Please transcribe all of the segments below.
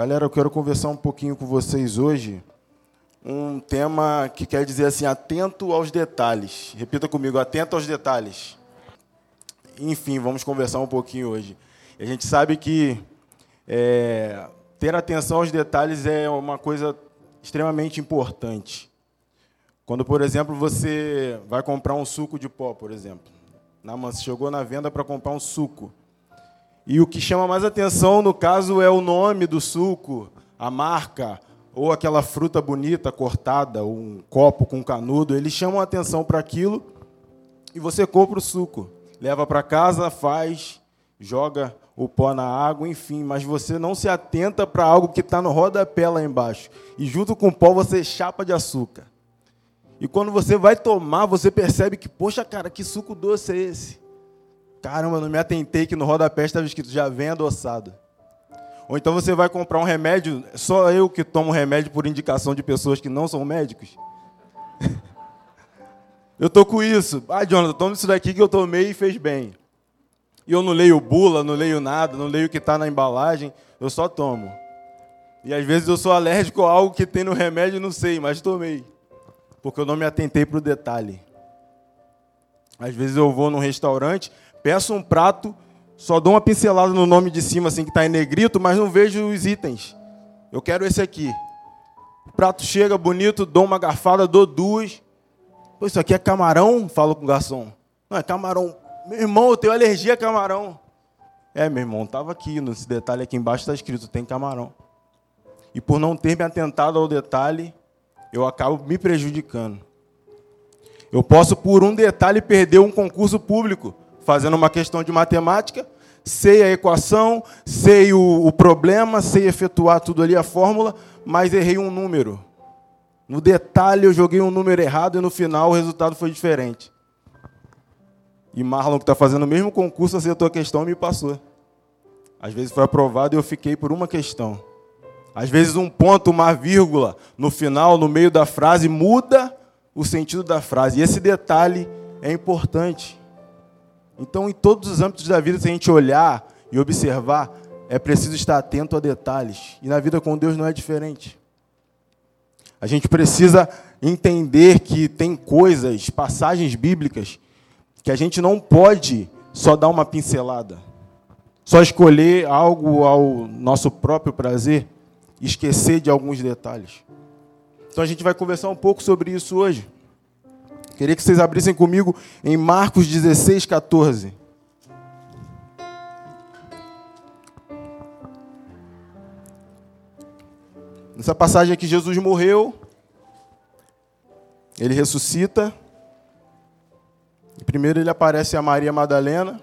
Galera, eu quero conversar um pouquinho com vocês hoje. Um tema que quer dizer assim, atento aos detalhes. Repita comigo, atento aos detalhes. Enfim, vamos conversar um pouquinho hoje. A gente sabe que é, ter atenção aos detalhes é uma coisa extremamente importante. Quando, por exemplo, você vai comprar um suco de pó, por exemplo. Na, chegou na venda para comprar um suco. E o que chama mais atenção, no caso, é o nome do suco, a marca, ou aquela fruta bonita cortada, ou um copo com canudo. Eles chamam atenção para aquilo e você compra o suco. Leva para casa, faz, joga o pó na água, enfim, mas você não se atenta para algo que está no rodapé lá embaixo. E junto com o pó você chapa de açúcar. E quando você vai tomar, você percebe que, poxa, cara, que suco doce é esse? Caramba, não me atentei que no rodapé estava escrito já vem adoçado. Ou então você vai comprar um remédio, só eu que tomo remédio por indicação de pessoas que não são médicos. eu tô com isso. Ah, Jonathan, toma isso daqui que eu tomei e fez bem. E eu não leio bula, não leio nada, não leio o que está na embalagem, eu só tomo. E às vezes eu sou alérgico a algo que tem no remédio não sei, mas tomei. Porque eu não me atentei para o detalhe. Às vezes eu vou num restaurante, Peço um prato, só dou uma pincelada no nome de cima, assim, que está em negrito, mas não vejo os itens. Eu quero esse aqui. O prato chega bonito, dou uma garfada, dou duas. Pô, isso aqui é camarão? Falo com o garçom. Não, é camarão. Meu irmão, eu tenho alergia a camarão. É, meu irmão, estava aqui, nesse detalhe aqui embaixo está escrito, tem camarão. E por não ter me atentado ao detalhe, eu acabo me prejudicando. Eu posso, por um detalhe, perder um concurso público fazendo uma questão de matemática, sei a equação, sei o, o problema, sei efetuar tudo ali, a fórmula, mas errei um número. No detalhe, eu joguei um número errado e no final o resultado foi diferente. E Marlon, que está fazendo o mesmo concurso, acertou a questão e me passou. Às vezes foi aprovado e eu fiquei por uma questão. Às vezes um ponto, uma vírgula, no final, no meio da frase, muda o sentido da frase. E esse detalhe é importante. Então, em todos os âmbitos da vida, se a gente olhar e observar, é preciso estar atento a detalhes. E na vida com Deus não é diferente. A gente precisa entender que tem coisas, passagens bíblicas, que a gente não pode só dar uma pincelada, só escolher algo ao nosso próprio prazer, esquecer de alguns detalhes. Então a gente vai conversar um pouco sobre isso hoje. Queria que vocês abrissem comigo em Marcos 16, 14. Nessa passagem aqui, Jesus morreu, ele ressuscita. Primeiro ele aparece a Maria Madalena.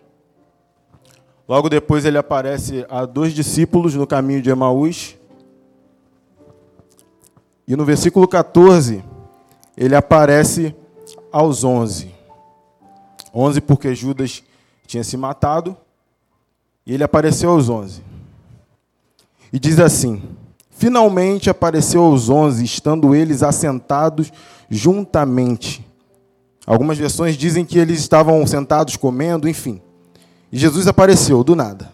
Logo depois ele aparece a dois discípulos no caminho de Emaús. E no versículo 14, ele aparece aos onze. Onze porque Judas tinha se matado, e ele apareceu aos onze. E diz assim: Finalmente apareceu aos onze, estando eles assentados juntamente. Algumas versões dizem que eles estavam sentados comendo, enfim. E Jesus apareceu do nada.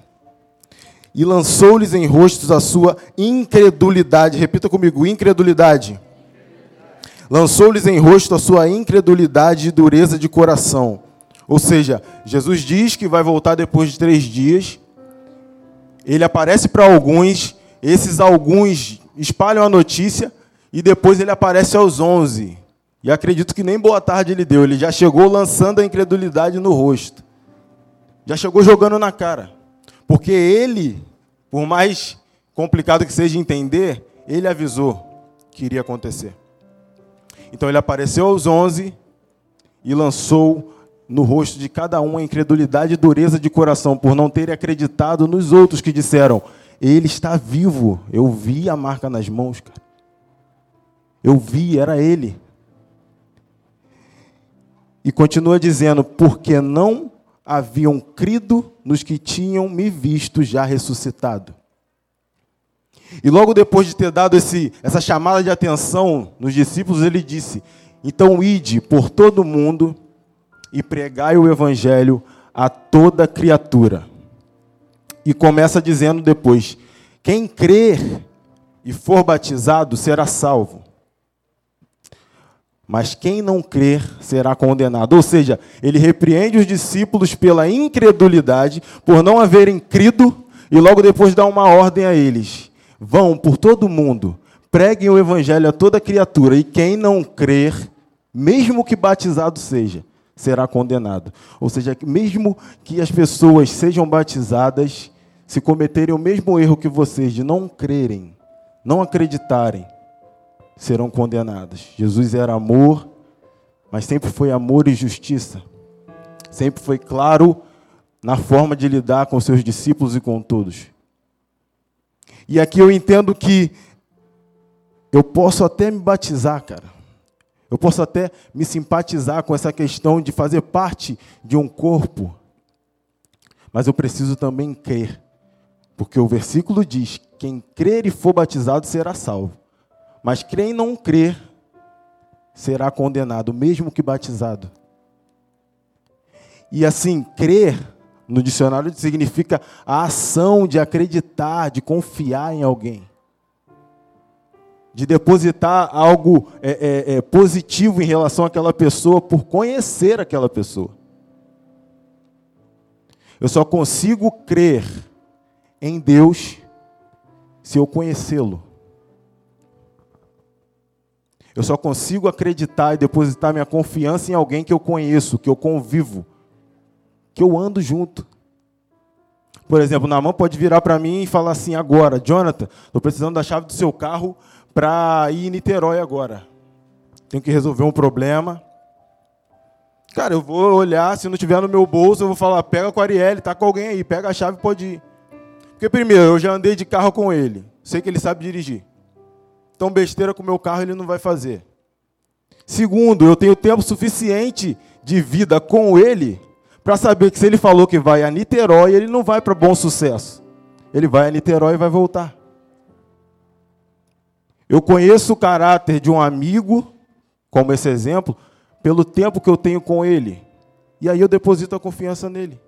E lançou-lhes em rostos a sua incredulidade. Repita comigo: incredulidade lançou-lhes em rosto a sua incredulidade e dureza de coração. Ou seja, Jesus diz que vai voltar depois de três dias. Ele aparece para alguns, esses alguns espalham a notícia e depois ele aparece aos onze. E acredito que nem boa tarde ele deu, ele já chegou lançando a incredulidade no rosto. Já chegou jogando na cara. Porque ele, por mais complicado que seja entender, ele avisou que iria acontecer. Então ele apareceu aos onze e lançou no rosto de cada um a incredulidade e dureza de coração, por não terem acreditado nos outros que disseram: Ele está vivo. Eu vi a marca nas mãos, cara. Eu vi, era ele. E continua dizendo: Porque não haviam crido nos que tinham me visto já ressuscitado. E logo depois de ter dado esse, essa chamada de atenção nos discípulos, ele disse: Então ide por todo o mundo e pregai o evangelho a toda criatura. E começa dizendo depois: Quem crer e for batizado será salvo. Mas quem não crer será condenado. Ou seja, ele repreende os discípulos pela incredulidade, por não haverem crido, e logo depois dá uma ordem a eles: vão por todo mundo, preguem o evangelho a toda criatura, e quem não crer, mesmo que batizado seja, será condenado. Ou seja, mesmo que as pessoas sejam batizadas, se cometerem o mesmo erro que vocês de não crerem, não acreditarem, serão condenadas. Jesus era amor, mas sempre foi amor e justiça. Sempre foi claro na forma de lidar com seus discípulos e com todos. E aqui eu entendo que eu posso até me batizar, cara. Eu posso até me simpatizar com essa questão de fazer parte de um corpo. Mas eu preciso também crer. Porque o versículo diz: quem crer e for batizado será salvo. Mas quem não crer será condenado, mesmo que batizado. E assim, crer no dicionário significa a ação de acreditar, de confiar em alguém, de depositar algo é, é, é, positivo em relação àquela pessoa por conhecer aquela pessoa. Eu só consigo crer em Deus se eu conhecê-lo. Eu só consigo acreditar e depositar minha confiança em alguém que eu conheço, que eu convivo, que eu ando junto. Por exemplo, Namã pode virar para mim e falar assim agora, Jonathan, estou precisando da chave do seu carro para ir em Niterói agora. Tenho que resolver um problema. Cara, eu vou olhar, se não tiver no meu bolso, eu vou falar, pega com a Arielle, tá com alguém aí, pega a chave e pode ir. Porque primeiro, eu já andei de carro com ele, sei que ele sabe dirigir. Então, besteira com o meu carro ele não vai fazer. Segundo, eu tenho tempo suficiente de vida com ele para saber que se ele falou que vai a Niterói, ele não vai para bom sucesso. Ele vai a Niterói e vai voltar. Eu conheço o caráter de um amigo, como esse exemplo, pelo tempo que eu tenho com ele. E aí eu deposito a confiança nele.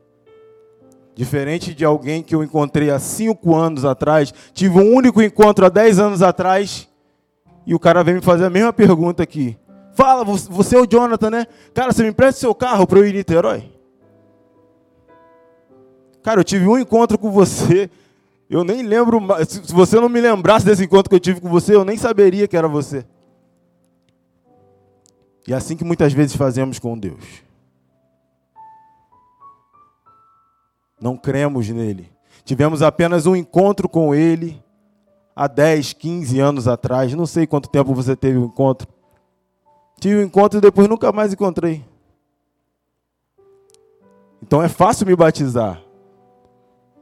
Diferente de alguém que eu encontrei há cinco anos atrás, tive um único encontro há dez anos atrás, e o cara vem me fazer a mesma pergunta aqui. Fala, você é o Jonathan, né? Cara, você me empresta seu carro para eu ir em Niterói? Cara, eu tive um encontro com você. Eu nem lembro. Se você não me lembrasse desse encontro que eu tive com você, eu nem saberia que era você. E é assim que muitas vezes fazemos com Deus. Não cremos nele. Tivemos apenas um encontro com ele há 10, 15 anos atrás, não sei quanto tempo você teve o um encontro. Tive um encontro e depois nunca mais encontrei. Então é fácil me batizar,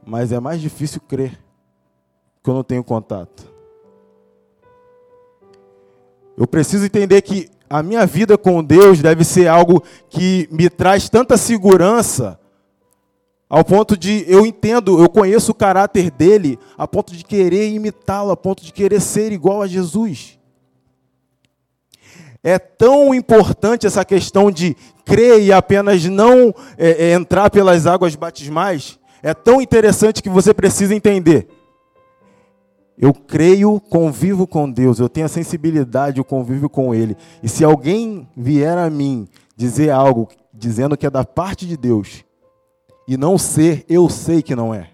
mas é mais difícil crer que eu não tenho contato. Eu preciso entender que a minha vida com Deus deve ser algo que me traz tanta segurança ao ponto de eu entendo, eu conheço o caráter dele, a ponto de querer imitá-lo, a ponto de querer ser igual a Jesus. É tão importante essa questão de crer e apenas não é, é, entrar pelas águas batismais. É tão interessante que você precisa entender. Eu creio, convivo com Deus, eu tenho a sensibilidade, eu convivo com Ele. E se alguém vier a mim dizer algo dizendo que é da parte de Deus, e não ser, eu sei que não é.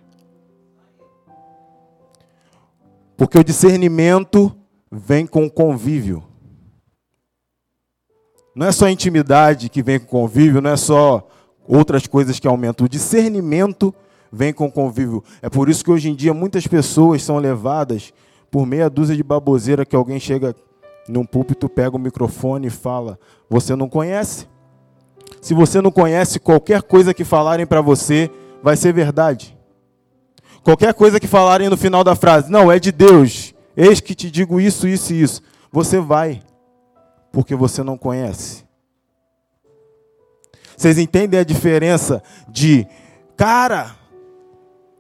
Porque o discernimento vem com o convívio. Não é só intimidade que vem com o convívio, não é só outras coisas que aumentam. O discernimento vem com convívio. É por isso que hoje em dia muitas pessoas são levadas por meia dúzia de baboseira que alguém chega num púlpito, pega o microfone e fala: Você não conhece? Se você não conhece, qualquer coisa que falarem para você vai ser verdade. Qualquer coisa que falarem no final da frase, não, é de Deus, eis que te digo isso, isso e isso. Você vai, porque você não conhece. Vocês entendem a diferença de, cara,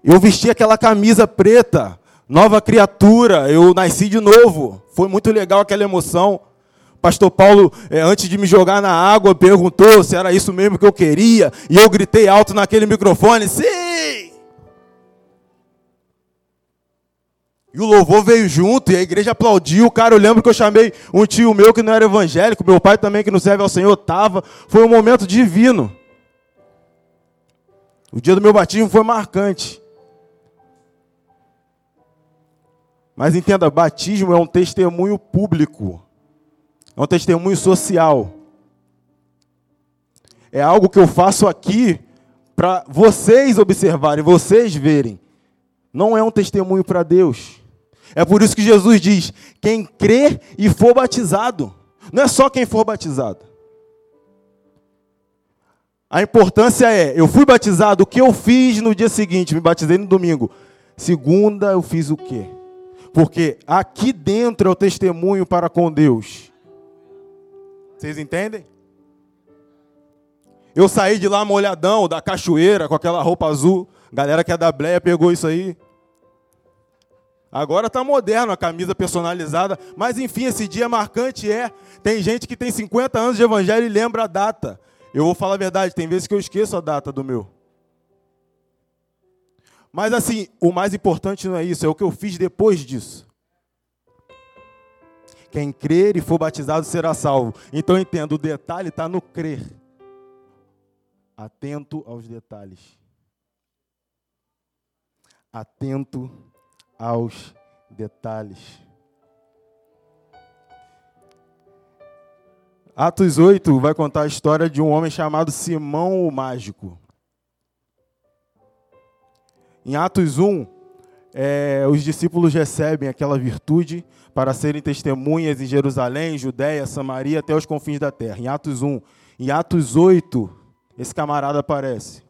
eu vesti aquela camisa preta, nova criatura, eu nasci de novo, foi muito legal aquela emoção. Pastor Paulo, é, antes de me jogar na água, perguntou se era isso mesmo que eu queria, e eu gritei alto naquele microfone: sim! E o louvor veio junto, e a igreja aplaudiu. Cara, eu lembro que eu chamei um tio meu que não era evangélico, meu pai também que não serve ao Senhor, estava. Foi um momento divino. O dia do meu batismo foi marcante. Mas entenda, batismo é um testemunho público. É um testemunho social. É algo que eu faço aqui para vocês observarem, vocês verem. Não é um testemunho para Deus. É por isso que Jesus diz: quem crê e for batizado. Não é só quem for batizado. A importância é, eu fui batizado, o que eu fiz no dia seguinte? Me batizei no domingo. Segunda, eu fiz o quê? Porque aqui dentro é o testemunho para com Deus. Vocês entendem? Eu saí de lá molhadão, da cachoeira, com aquela roupa azul. Galera que é da Bleia pegou isso aí. Agora está moderno a camisa personalizada, mas enfim, esse dia marcante é. Tem gente que tem 50 anos de evangelho e lembra a data. Eu vou falar a verdade, tem vezes que eu esqueço a data do meu. Mas assim, o mais importante não é isso, é o que eu fiz depois disso. Quem crer e for batizado será salvo. Então entendo, o detalhe está no crer. Atento aos detalhes. Atento aos detalhes. Atos 8 vai contar a história de um homem chamado Simão o Mágico. Em Atos 1, é, os discípulos recebem aquela virtude para serem testemunhas em Jerusalém, Judéia, Samaria, até os confins da terra. Em Atos 1. Em Atos 8, esse camarada aparece.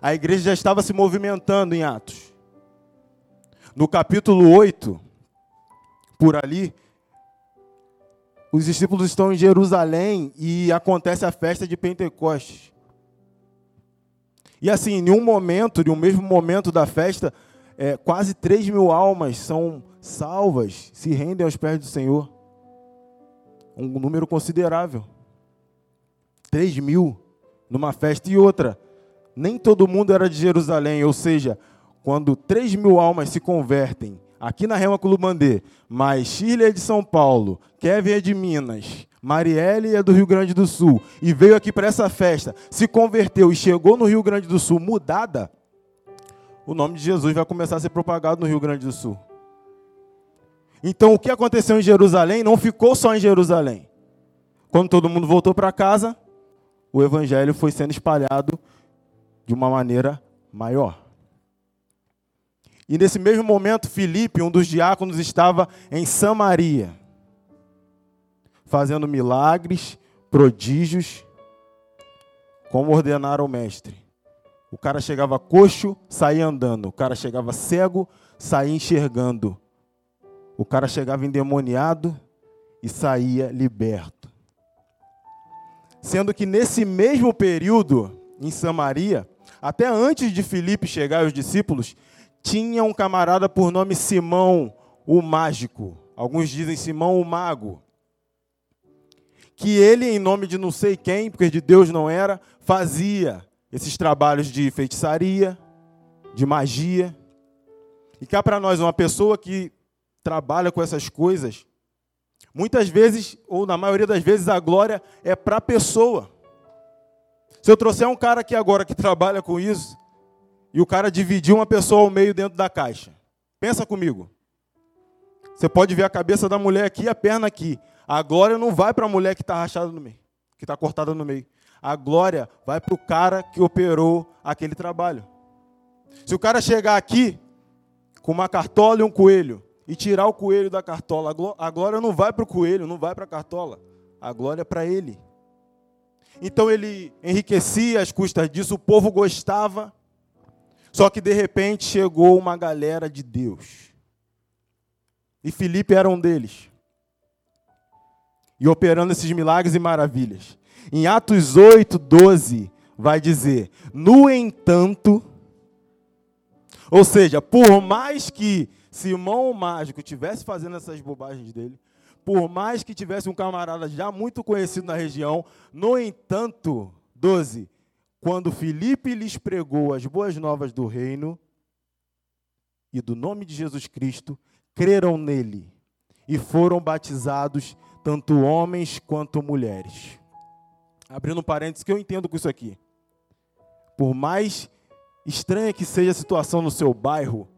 A igreja já estava se movimentando em Atos. No capítulo 8, por ali, os discípulos estão em Jerusalém e acontece a festa de Pentecostes. E assim, em um momento, em um mesmo momento da festa, é, quase 3 mil almas são salvas, se rendem aos pés do Senhor. Um número considerável. 3 mil numa festa e outra. Nem todo mundo era de Jerusalém, ou seja, quando 3 mil almas se convertem aqui na Rema Clubandê, mas Shirley é de São Paulo, Kevin é de Minas, Marielle é do Rio Grande do Sul e veio aqui para essa festa, se converteu e chegou no Rio Grande do Sul mudada, o nome de Jesus vai começar a ser propagado no Rio Grande do Sul. Então, o que aconteceu em Jerusalém não ficou só em Jerusalém. Quando todo mundo voltou para casa, o evangelho foi sendo espalhado de uma maneira maior. E nesse mesmo momento, Filipe, um dos diáconos, estava em Samaria, fazendo milagres, prodígios, como ordenara o mestre. O cara chegava coxo, saía andando. O cara chegava cego, saía enxergando. O cara chegava endemoniado e saía liberto. Sendo que nesse mesmo período, em Samaria, até antes de Filipe chegar os discípulos, tinha um camarada por nome Simão o Mágico. Alguns dizem Simão o Mago. Que ele, em nome de não sei quem, porque de Deus não era, fazia esses trabalhos de feitiçaria, de magia. E cá para nós, uma pessoa que trabalha com essas coisas, muitas vezes, ou na maioria das vezes, a glória é para a pessoa. Se eu trouxer um cara aqui agora que trabalha com isso, e o cara dividiu uma pessoa ao meio dentro da caixa. Pensa comigo. Você pode ver a cabeça da mulher aqui e a perna aqui. A glória não vai para a mulher que está rachada no meio, que está cortada no meio. A glória vai para o cara que operou aquele trabalho. Se o cara chegar aqui com uma cartola e um coelho e tirar o coelho da cartola, a glória não vai para o coelho, não vai para a cartola. A glória é para ele. Então ele enriquecia às custas disso, o povo gostava. Só que de repente chegou uma galera de Deus. E Felipe era um deles. E operando esses milagres e maravilhas. Em Atos 8, 12, vai dizer: No entanto, ou seja, por mais que Simão o Mágico tivesse fazendo essas bobagens dele, por mais que tivesse um camarada já muito conhecido na região, no entanto, 12, quando Filipe lhes pregou as boas novas do reino, e do nome de Jesus Cristo creram nele e foram batizados tanto homens quanto mulheres. Abrindo parênteses, que eu entendo com isso aqui. Por mais estranha que seja a situação no seu bairro,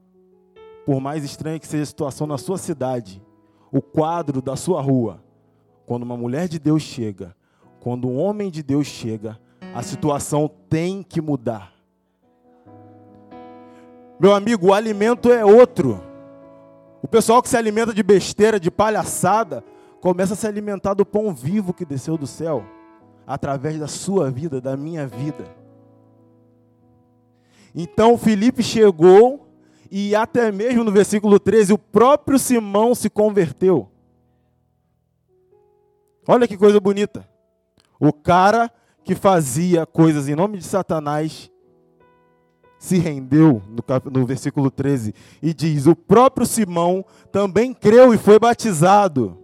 por mais estranha que seja a situação na sua cidade, o quadro da sua rua, quando uma mulher de Deus chega, quando um homem de Deus chega, a situação tem que mudar. Meu amigo, o alimento é outro. O pessoal que se alimenta de besteira, de palhaçada, começa a se alimentar do pão vivo que desceu do céu, através da sua vida, da minha vida. Então Felipe chegou e até mesmo no versículo 13 o próprio Simão se converteu. Olha que coisa bonita. O cara que fazia coisas em nome de Satanás se rendeu, no, no, versículo 13, e diz: O próprio Simão também creu e foi batizado.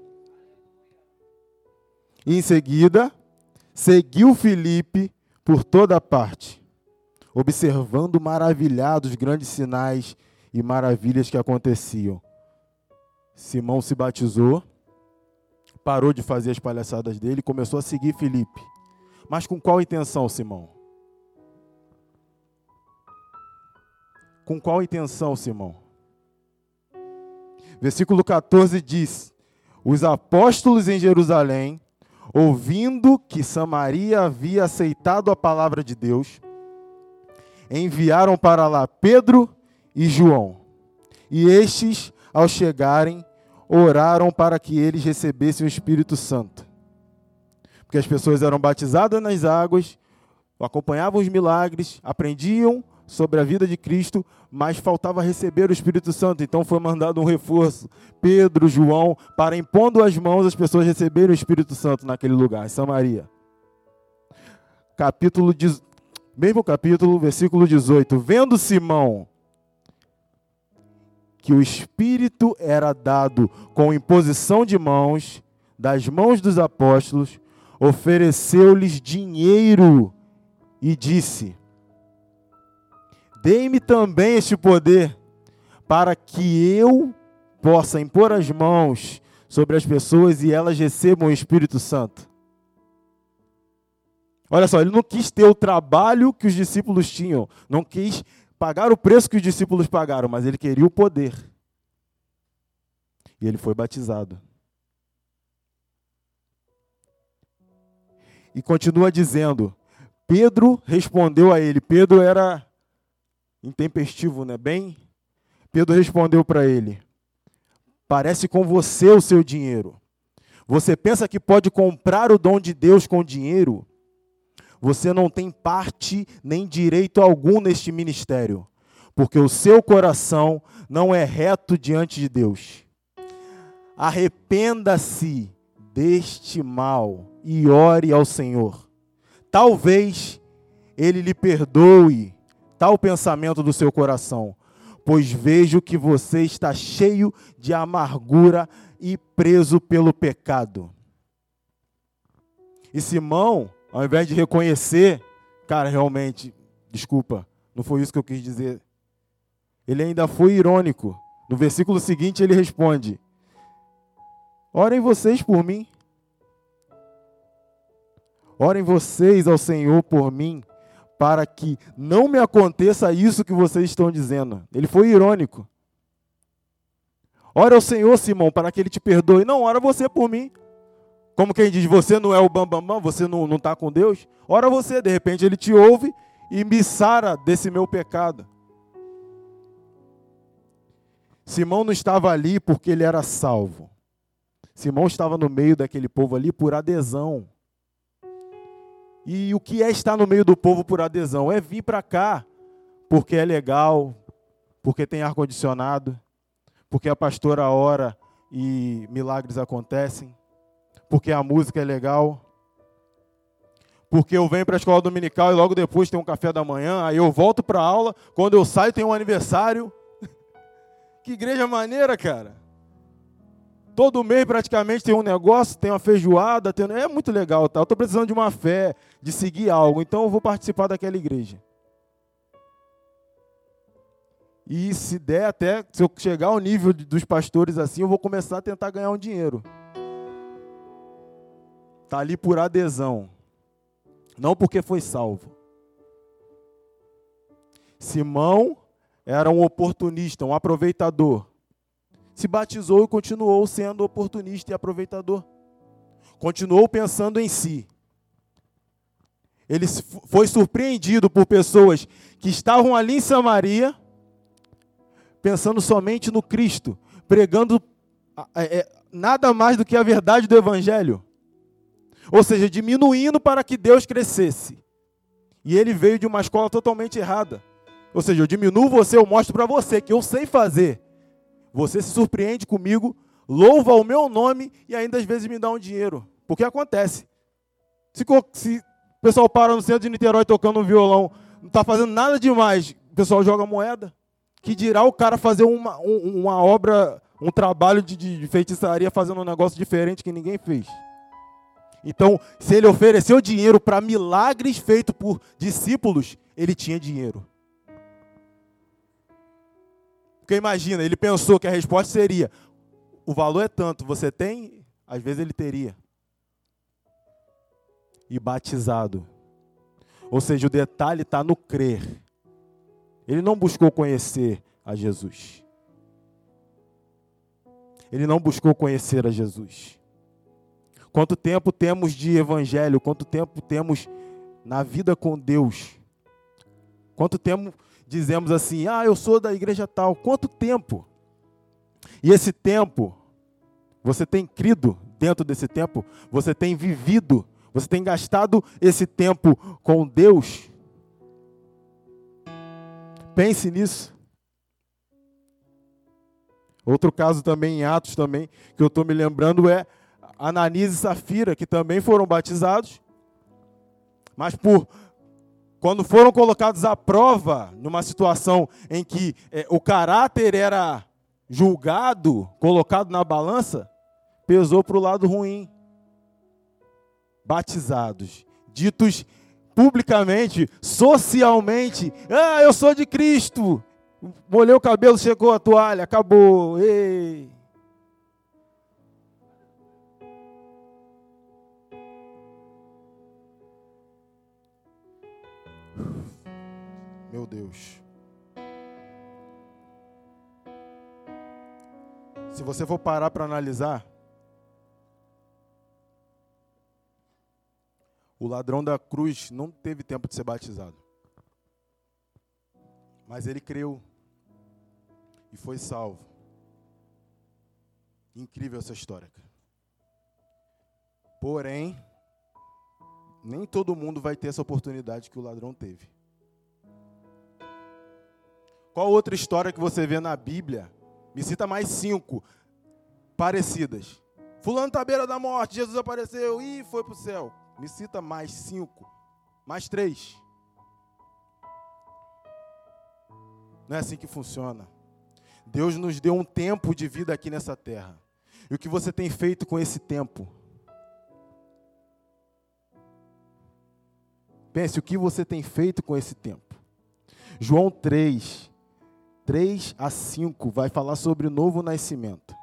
Em seguida, seguiu Filipe por toda parte, observando maravilhados grandes sinais e maravilhas que aconteciam. Simão se batizou, parou de fazer as palhaçadas dele e começou a seguir Filipe. Mas com qual intenção, Simão? Com qual intenção, Simão? Versículo 14 diz: Os apóstolos em Jerusalém, ouvindo que Samaria havia aceitado a palavra de Deus, enviaram para lá Pedro e João. E estes, ao chegarem, oraram para que eles recebessem o Espírito Santo. Porque as pessoas eram batizadas nas águas, acompanhavam os milagres, aprendiam sobre a vida de Cristo, mas faltava receber o Espírito Santo. Então foi mandado um reforço. Pedro, João, para impondo as mãos as pessoas receberem o Espírito Santo naquele lugar, em Samaria. Capítulo mesmo capítulo, versículo 18. Vendo Simão que o Espírito era dado com imposição de mãos, das mãos dos apóstolos, ofereceu-lhes dinheiro e disse: Dei-me também este poder, para que eu possa impor as mãos sobre as pessoas e elas recebam o Espírito Santo. Olha só, ele não quis ter o trabalho que os discípulos tinham, não quis pagar o preço que os discípulos pagaram, mas ele queria o poder. E ele foi batizado. E continua dizendo: Pedro respondeu a ele. Pedro era intempestivo, né? Bem, Pedro respondeu para ele: Parece com você o seu dinheiro. Você pensa que pode comprar o dom de Deus com dinheiro? Você não tem parte nem direito algum neste ministério, porque o seu coração não é reto diante de Deus. Arrependa-se deste mal e ore ao Senhor. Talvez ele lhe perdoe tal pensamento do seu coração, pois vejo que você está cheio de amargura e preso pelo pecado. E Simão, ao invés de reconhecer, cara, realmente, desculpa, não foi isso que eu quis dizer. Ele ainda foi irônico. No versículo seguinte ele responde: Orem vocês por mim. Orem vocês ao Senhor por mim, para que não me aconteça isso que vocês estão dizendo. Ele foi irônico. Ora ao Senhor, Simão, para que ele te perdoe. Não, ora você por mim. Como quem diz, você não é o bambambam, bam, bam, você não está com Deus. Ora você, de repente ele te ouve e me sara desse meu pecado. Simão não estava ali porque ele era salvo. Simão estava no meio daquele povo ali por adesão. E o que é estar no meio do povo por adesão? É vir para cá porque é legal, porque tem ar-condicionado, porque a pastora ora e milagres acontecem, porque a música é legal, porque eu venho para a escola dominical e logo depois tem um café da manhã, aí eu volto para a aula, quando eu saio tem um aniversário. que igreja maneira, cara. Todo mês praticamente tem um negócio, tem uma feijoada, tem... é muito legal. Tá? Eu estou precisando de uma fé, de seguir algo, então eu vou participar daquela igreja. E se der até, se eu chegar ao nível dos pastores assim, eu vou começar a tentar ganhar um dinheiro. Está ali por adesão. Não porque foi salvo. Simão era um oportunista, um aproveitador. Se batizou e continuou sendo oportunista e aproveitador. Continuou pensando em si. Ele foi surpreendido por pessoas que estavam ali em Samaria, pensando somente no Cristo, pregando é, nada mais do que a verdade do Evangelho. Ou seja, diminuindo para que Deus crescesse. E ele veio de uma escola totalmente errada. Ou seja, eu diminuo você, eu mostro para você que eu sei fazer. Você se surpreende comigo, louva o meu nome e ainda às vezes me dá um dinheiro. Porque acontece. Se, se o pessoal para no centro de Niterói tocando um violão, não está fazendo nada demais, o pessoal joga moeda. Que dirá o cara fazer uma, uma obra, um trabalho de, de feitiçaria fazendo um negócio diferente que ninguém fez. Então, se ele ofereceu dinheiro para milagres feitos por discípulos, ele tinha dinheiro. Porque imagina, ele pensou que a resposta seria: o valor é tanto, você tem? Às vezes ele teria. E batizado. Ou seja, o detalhe está no crer. Ele não buscou conhecer a Jesus. Ele não buscou conhecer a Jesus. Quanto tempo temos de evangelho? Quanto tempo temos na vida com Deus? Quanto tempo dizemos assim: ah, eu sou da igreja tal. Quanto tempo? E esse tempo, você tem crido dentro desse tempo? Você tem vivido? Você tem gastado esse tempo com Deus? Pense nisso. Outro caso também em Atos também que eu estou me lembrando é Ananias e Safira, que também foram batizados, mas por quando foram colocados à prova, numa situação em que é, o caráter era julgado, colocado na balança, pesou para o lado ruim. Batizados, ditos publicamente, socialmente, ah, eu sou de Cristo. Molhei o cabelo, chegou a toalha, acabou. Ei. Meu Deus. Se você for parar para analisar, o ladrão da cruz não teve tempo de ser batizado. Mas ele creu e foi salvo. Incrível essa história. Porém, nem todo mundo vai ter essa oportunidade que o ladrão teve. Qual outra história que você vê na Bíblia? Me cita mais cinco parecidas. Fulano está à beira da morte, Jesus apareceu e foi para o céu. Me cita mais cinco. Mais três. Não é assim que funciona. Deus nos deu um tempo de vida aqui nessa terra. E o que você tem feito com esse tempo? Pense o que você tem feito com esse tempo. João 3, 3 a 5 vai falar sobre o novo nascimento.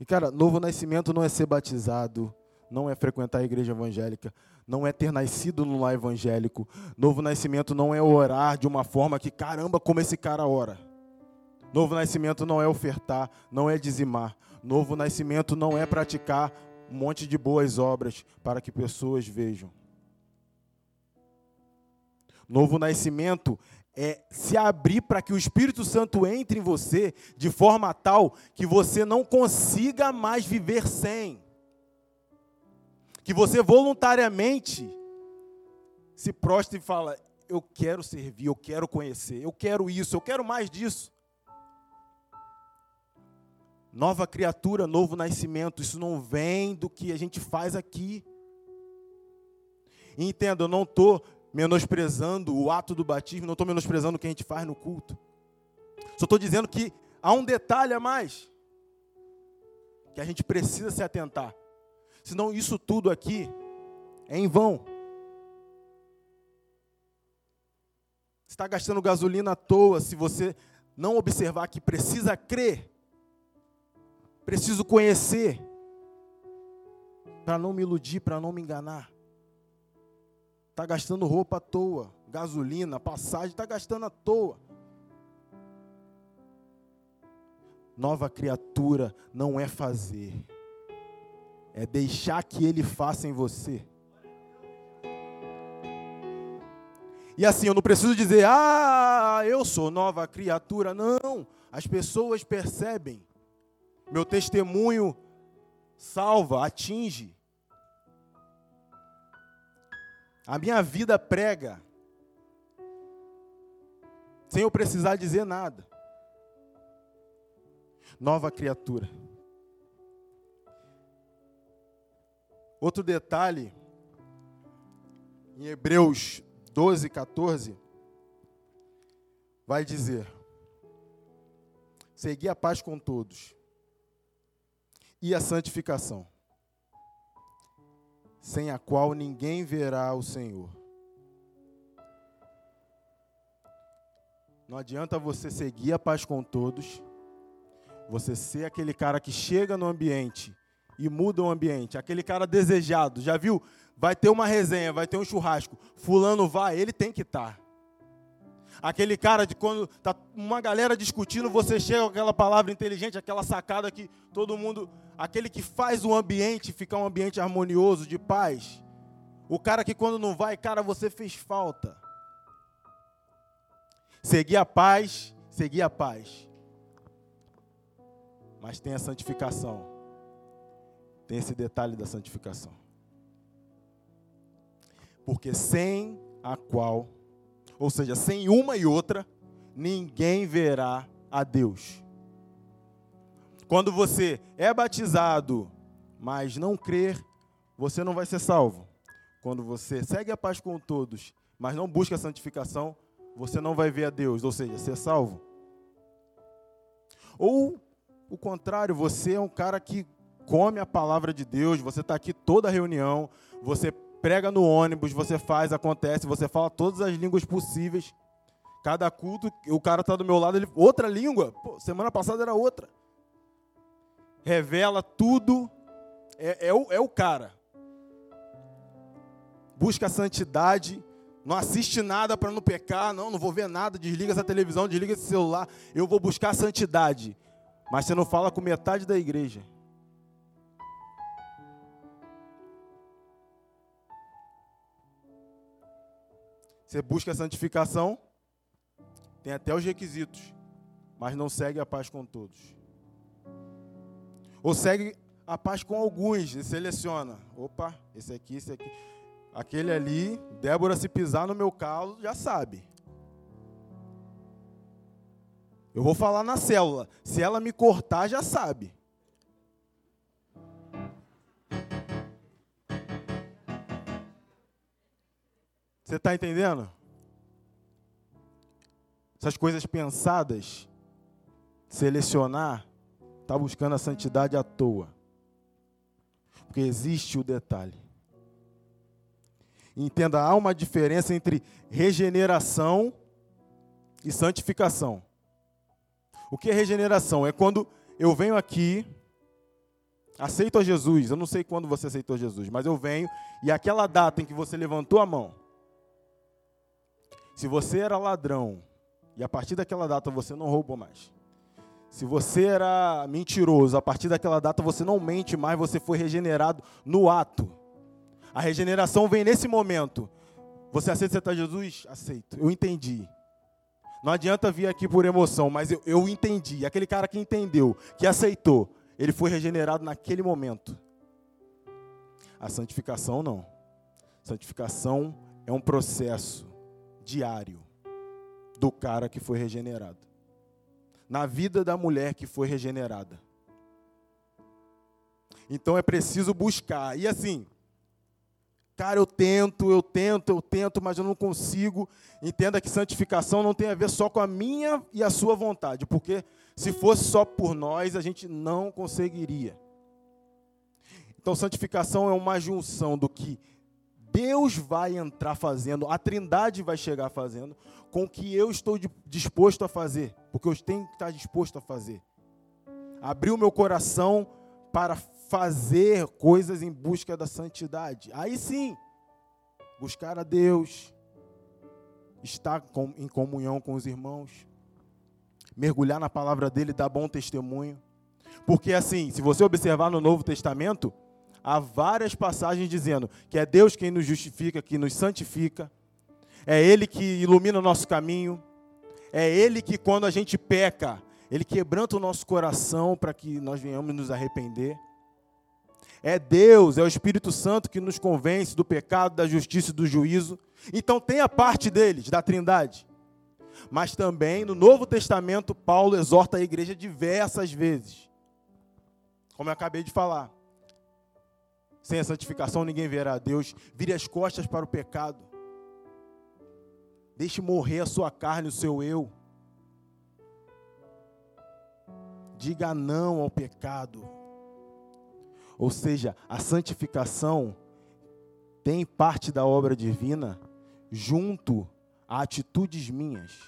E cara, novo nascimento não é ser batizado, não é frequentar a igreja evangélica, não é ter nascido no lar evangélico. Novo nascimento não é orar de uma forma que, caramba, como esse cara ora. Novo nascimento não é ofertar, não é dizimar. Novo nascimento não é praticar um monte de boas obras para que pessoas vejam. Novo nascimento é se abrir para que o Espírito Santo entre em você de forma tal que você não consiga mais viver sem. Que você voluntariamente se prostre e fala: Eu quero servir, eu quero conhecer, eu quero isso, eu quero mais disso. Nova criatura, novo nascimento, isso não vem do que a gente faz aqui. entenda, eu não estou menosprezando o ato do batismo, não estou menosprezando o que a gente faz no culto. Só estou dizendo que há um detalhe a mais que a gente precisa se atentar. Senão isso tudo aqui é em vão. está gastando gasolina à toa se você não observar que precisa crer, preciso conhecer, para não me iludir, para não me enganar. Está gastando roupa à toa, gasolina, passagem, está gastando à toa. Nova criatura não é fazer, é deixar que Ele faça em você. E assim, eu não preciso dizer, ah, eu sou nova criatura. Não, as pessoas percebem. Meu testemunho salva, atinge. A minha vida prega. Sem eu precisar dizer nada. Nova criatura. Outro detalhe, em Hebreus 12, 14, vai dizer: Segui a paz com todos e a santificação, sem a qual ninguém verá o Senhor. Não adianta você seguir a paz com todos, você ser aquele cara que chega no ambiente e muda o ambiente, aquele cara desejado. Já viu vai ter uma resenha, vai ter um churrasco, fulano vai, ele tem que estar. Tá. Aquele cara de quando tá uma galera discutindo, você chega com aquela palavra inteligente, aquela sacada que todo mundo, aquele que faz o ambiente ficar um ambiente harmonioso, de paz. O cara que quando não vai, cara, você fez falta. Seguir a paz, seguir a paz. Mas tem a santificação. Tem esse detalhe da santificação porque sem a qual, ou seja, sem uma e outra, ninguém verá a Deus. Quando você é batizado, mas não crer, você não vai ser salvo. Quando você segue a paz com todos, mas não busca a santificação, você não vai ver a Deus, ou seja, ser salvo. Ou o contrário, você é um cara que come a palavra de Deus, você está aqui toda a reunião, você prega no ônibus, você faz, acontece, você fala todas as línguas possíveis. Cada culto, o cara está do meu lado, ele, outra língua. Pô, semana passada era outra. Revela tudo. É, é, o, é o cara. Busca a santidade. Não assiste nada para não pecar. Não, não vou ver nada. Desliga essa televisão, desliga esse celular. Eu vou buscar a santidade. Mas você não fala com metade da igreja. Você busca a santificação, tem até os requisitos, mas não segue a paz com todos. Ou segue a paz com alguns e seleciona. Opa, esse aqui, esse aqui. Aquele ali, Débora, se pisar no meu calo, já sabe. Eu vou falar na célula. Se ela me cortar, já sabe. Você está entendendo? Essas coisas pensadas, selecionar, está buscando a santidade à toa. Porque existe o detalhe. Entenda, há uma diferença entre regeneração e santificação. O que é regeneração? É quando eu venho aqui, aceito a Jesus. Eu não sei quando você aceitou Jesus, mas eu venho e aquela data em que você levantou a mão, se você era ladrão e a partir daquela data você não roubou mais. Se você era mentiroso, a partir daquela data você não mente mais, você foi regenerado no ato. A regeneração vem nesse momento. Você aceita aceitar Jesus? Aceito. Eu entendi. Não adianta vir aqui por emoção, mas eu, eu entendi. Aquele cara que entendeu, que aceitou, ele foi regenerado naquele momento. A santificação não. Santificação é um processo diário do cara que foi regenerado. Na vida da mulher que foi regenerada. Então é preciso buscar. E assim, cara, eu tento, eu tento, eu tento, mas eu não consigo. Entenda que santificação não tem a ver só com a minha e a sua vontade, porque se fosse só por nós, a gente não conseguiria. Então, santificação é uma junção do que Deus vai entrar fazendo, a Trindade vai chegar fazendo com o que eu estou disposto a fazer, porque eu tenho que estar disposto a fazer. Abrir o meu coração para fazer coisas em busca da santidade. Aí sim, buscar a Deus, estar em comunhão com os irmãos, mergulhar na palavra dele, dar bom testemunho. Porque assim, se você observar no Novo Testamento, há várias passagens dizendo que é Deus quem nos justifica, que nos santifica, é Ele que ilumina o nosso caminho, é Ele que, quando a gente peca, Ele quebranta o nosso coração para que nós venhamos nos arrepender. É Deus, é o Espírito Santo que nos convence do pecado, da justiça e do juízo. Então tem a parte deles, da Trindade. Mas também no Novo Testamento, Paulo exorta a igreja diversas vezes. Como eu acabei de falar. Sem a santificação ninguém verá a Deus. Vire as costas para o pecado. Deixe morrer a sua carne, o seu eu. Diga não ao pecado. Ou seja, a santificação tem parte da obra divina junto a atitudes minhas.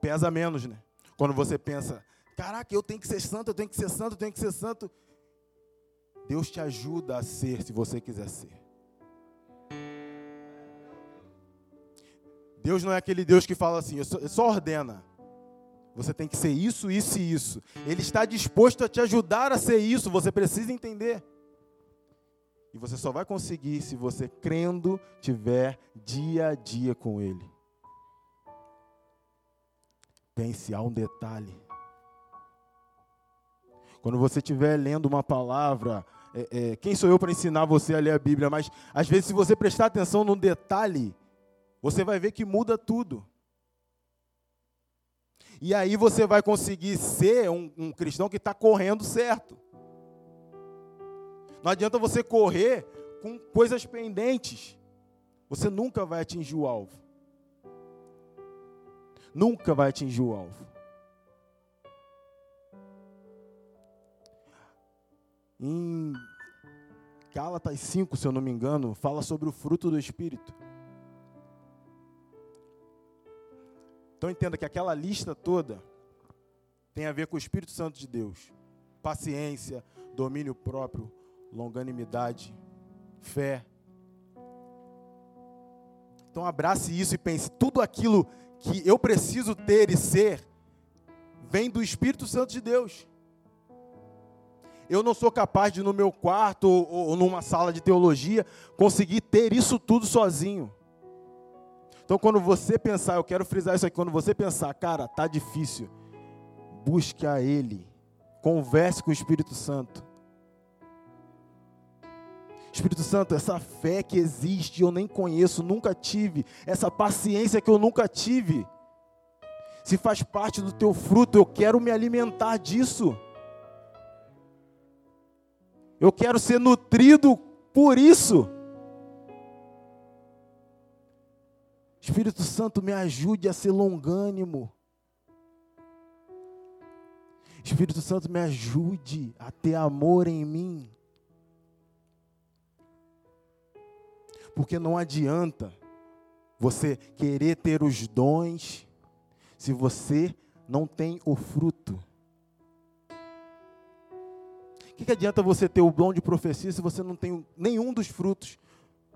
Pesa menos, né? Quando você pensa, caraca, eu tenho que ser santo, eu tenho que ser santo, eu tenho que ser santo. Deus te ajuda a ser se você quiser ser. Deus não é aquele Deus que fala assim, só, só ordena. Você tem que ser isso, isso e isso. Ele está disposto a te ajudar a ser isso, você precisa entender. E você só vai conseguir se você crendo tiver dia a dia com Ele. Pense, há um detalhe. Quando você estiver lendo uma palavra, é, é, quem sou eu para ensinar você a ler a Bíblia? Mas às vezes, se você prestar atenção num detalhe, você vai ver que muda tudo. E aí você vai conseguir ser um, um cristão que está correndo certo. Não adianta você correr com coisas pendentes. Você nunca vai atingir o alvo. Nunca vai atingir o alvo. Em Gálatas 5, se eu não me engano, fala sobre o fruto do Espírito. Então entenda que aquela lista toda tem a ver com o Espírito Santo de Deus. Paciência, domínio próprio, longanimidade, fé. Então abrace isso e pense, tudo aquilo que eu preciso ter e ser vem do Espírito Santo de Deus. Eu não sou capaz de no meu quarto ou, numa sala de teologia conseguir ter isso tudo sozinho. Então, quando você pensar, eu quero frisar isso aqui, quando você pensar, cara, tá difícil, busque a Ele, converse com o Espírito Santo. Espírito Santo, essa fé que existe, eu nem conheço, nunca tive, essa paciência que eu nunca tive, se faz parte do teu fruto, eu quero me alimentar disso. Eu quero ser nutrido por isso. Espírito Santo, me ajude a ser longânimo. Espírito Santo, me ajude a ter amor em mim. Porque não adianta você querer ter os dons se você não tem o fruto. O que, que adianta você ter o dom de profecia se você não tem nenhum dos frutos?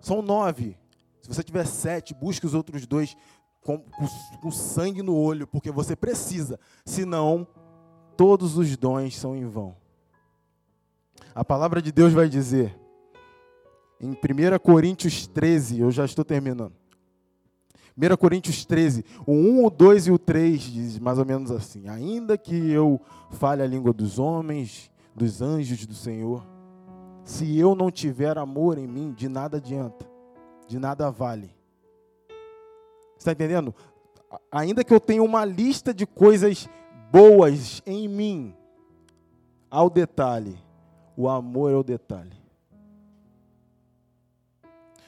São nove. Se você tiver sete, busque os outros dois com, com, com sangue no olho, porque você precisa. Senão, todos os dons são em vão. A palavra de Deus vai dizer, em 1 Coríntios 13, eu já estou terminando. 1 Coríntios 13, o 1, o 2 e o 3 diz mais ou menos assim: Ainda que eu fale a língua dos homens, dos anjos do Senhor, se eu não tiver amor em mim, de nada adianta de nada vale. Está entendendo? Ainda que eu tenha uma lista de coisas boas em mim, ao detalhe, o amor é o detalhe.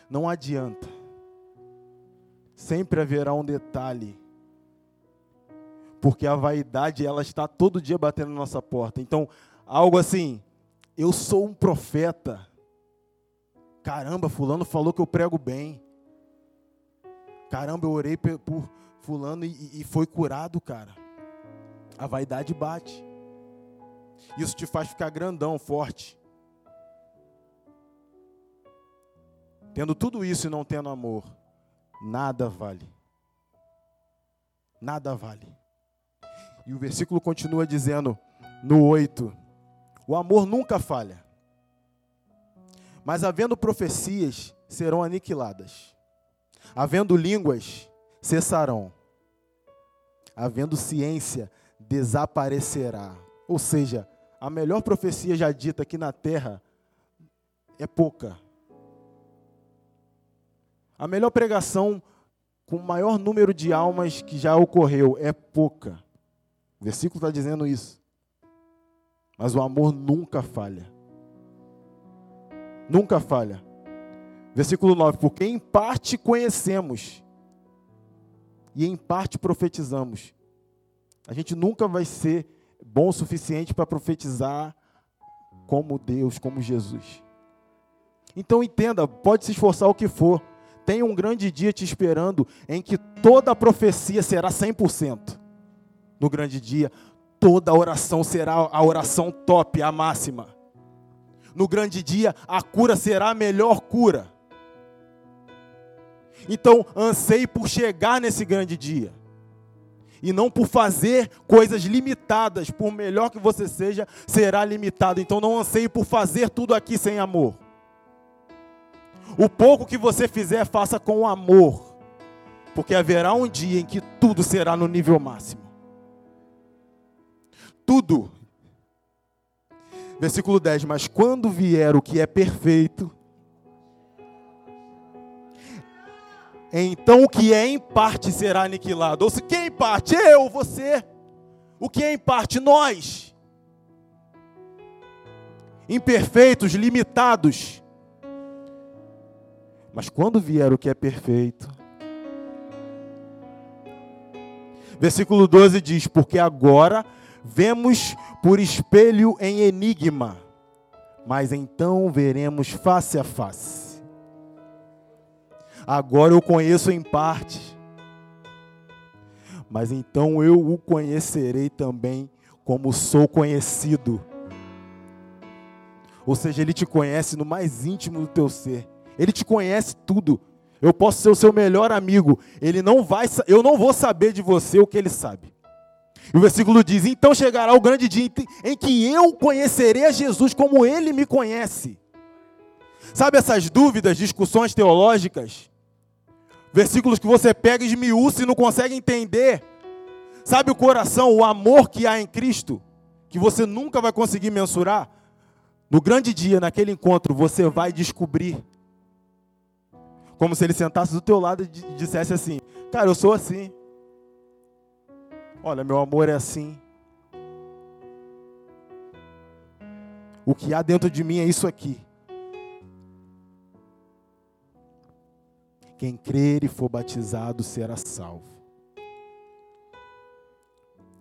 Não adianta. Sempre haverá um detalhe. Porque a vaidade, ela está todo dia batendo na nossa porta. Então, algo assim, eu sou um profeta. Caramba, fulano falou que eu prego bem. Caramba, eu orei por fulano e, e foi curado, cara. A vaidade bate. Isso te faz ficar grandão, forte. Tendo tudo isso e não tendo amor, nada vale. Nada vale. E o versículo continua dizendo, no 8: O amor nunca falha, mas havendo profecias, serão aniquiladas, havendo línguas, cessarão, havendo ciência, desaparecerá. Ou seja, a melhor profecia já dita aqui na terra é pouca. A melhor pregação com o maior número de almas que já ocorreu é pouca. O versículo está dizendo isso. Mas o amor nunca falha. Nunca falha. Versículo 9: Porque em parte conhecemos e em parte profetizamos. A gente nunca vai ser bom o suficiente para profetizar como Deus, como Jesus. Então entenda, pode se esforçar o que for. Tem um grande dia te esperando em que toda a profecia será 100% no grande dia, toda oração será a oração top, a máxima. No grande dia, a cura será a melhor cura. Então, anseie por chegar nesse grande dia. E não por fazer coisas limitadas, por melhor que você seja, será limitado. Então não anseie por fazer tudo aqui sem amor. O pouco que você fizer, faça com amor. Porque haverá um dia em que tudo será no nível máximo tudo. Versículo 10: Mas quando vier o que é perfeito, então o que é em parte será aniquilado. Ou se quem é em parte? Eu, você. O que é em parte? Nós. Imperfeitos, limitados. Mas quando vier o que é perfeito. Versículo 12 diz: Porque agora Vemos por espelho em enigma, mas então veremos face a face. Agora eu conheço em parte, mas então eu o conhecerei também como sou conhecido. Ou seja, ele te conhece no mais íntimo do teu ser. Ele te conhece tudo. Eu posso ser o seu melhor amigo. Ele não vai, eu não vou saber de você o que ele sabe. O versículo diz: Então chegará o grande dia em que eu conhecerei a Jesus como ele me conhece. Sabe essas dúvidas, discussões teológicas? Versículos que você pega e esmiúça e não consegue entender. Sabe o coração, o amor que há em Cristo, que você nunca vai conseguir mensurar? No grande dia, naquele encontro, você vai descobrir. Como se ele sentasse do teu lado e dissesse assim: Cara, eu sou assim. Olha, meu amor é assim. O que há dentro de mim é isso aqui. Quem crer e for batizado será salvo.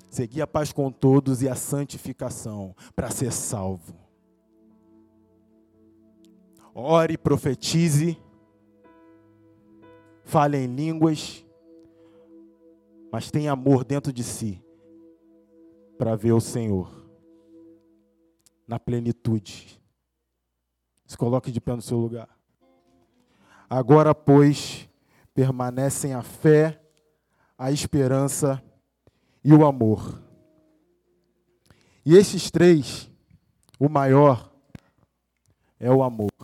Seguir a paz com todos e a santificação para ser salvo. Ore, profetize, fale em línguas mas tem amor dentro de si para ver o Senhor na plenitude. Se coloque de pé no seu lugar. Agora, pois, permanecem a fé, a esperança e o amor. E esses três, o maior é o amor.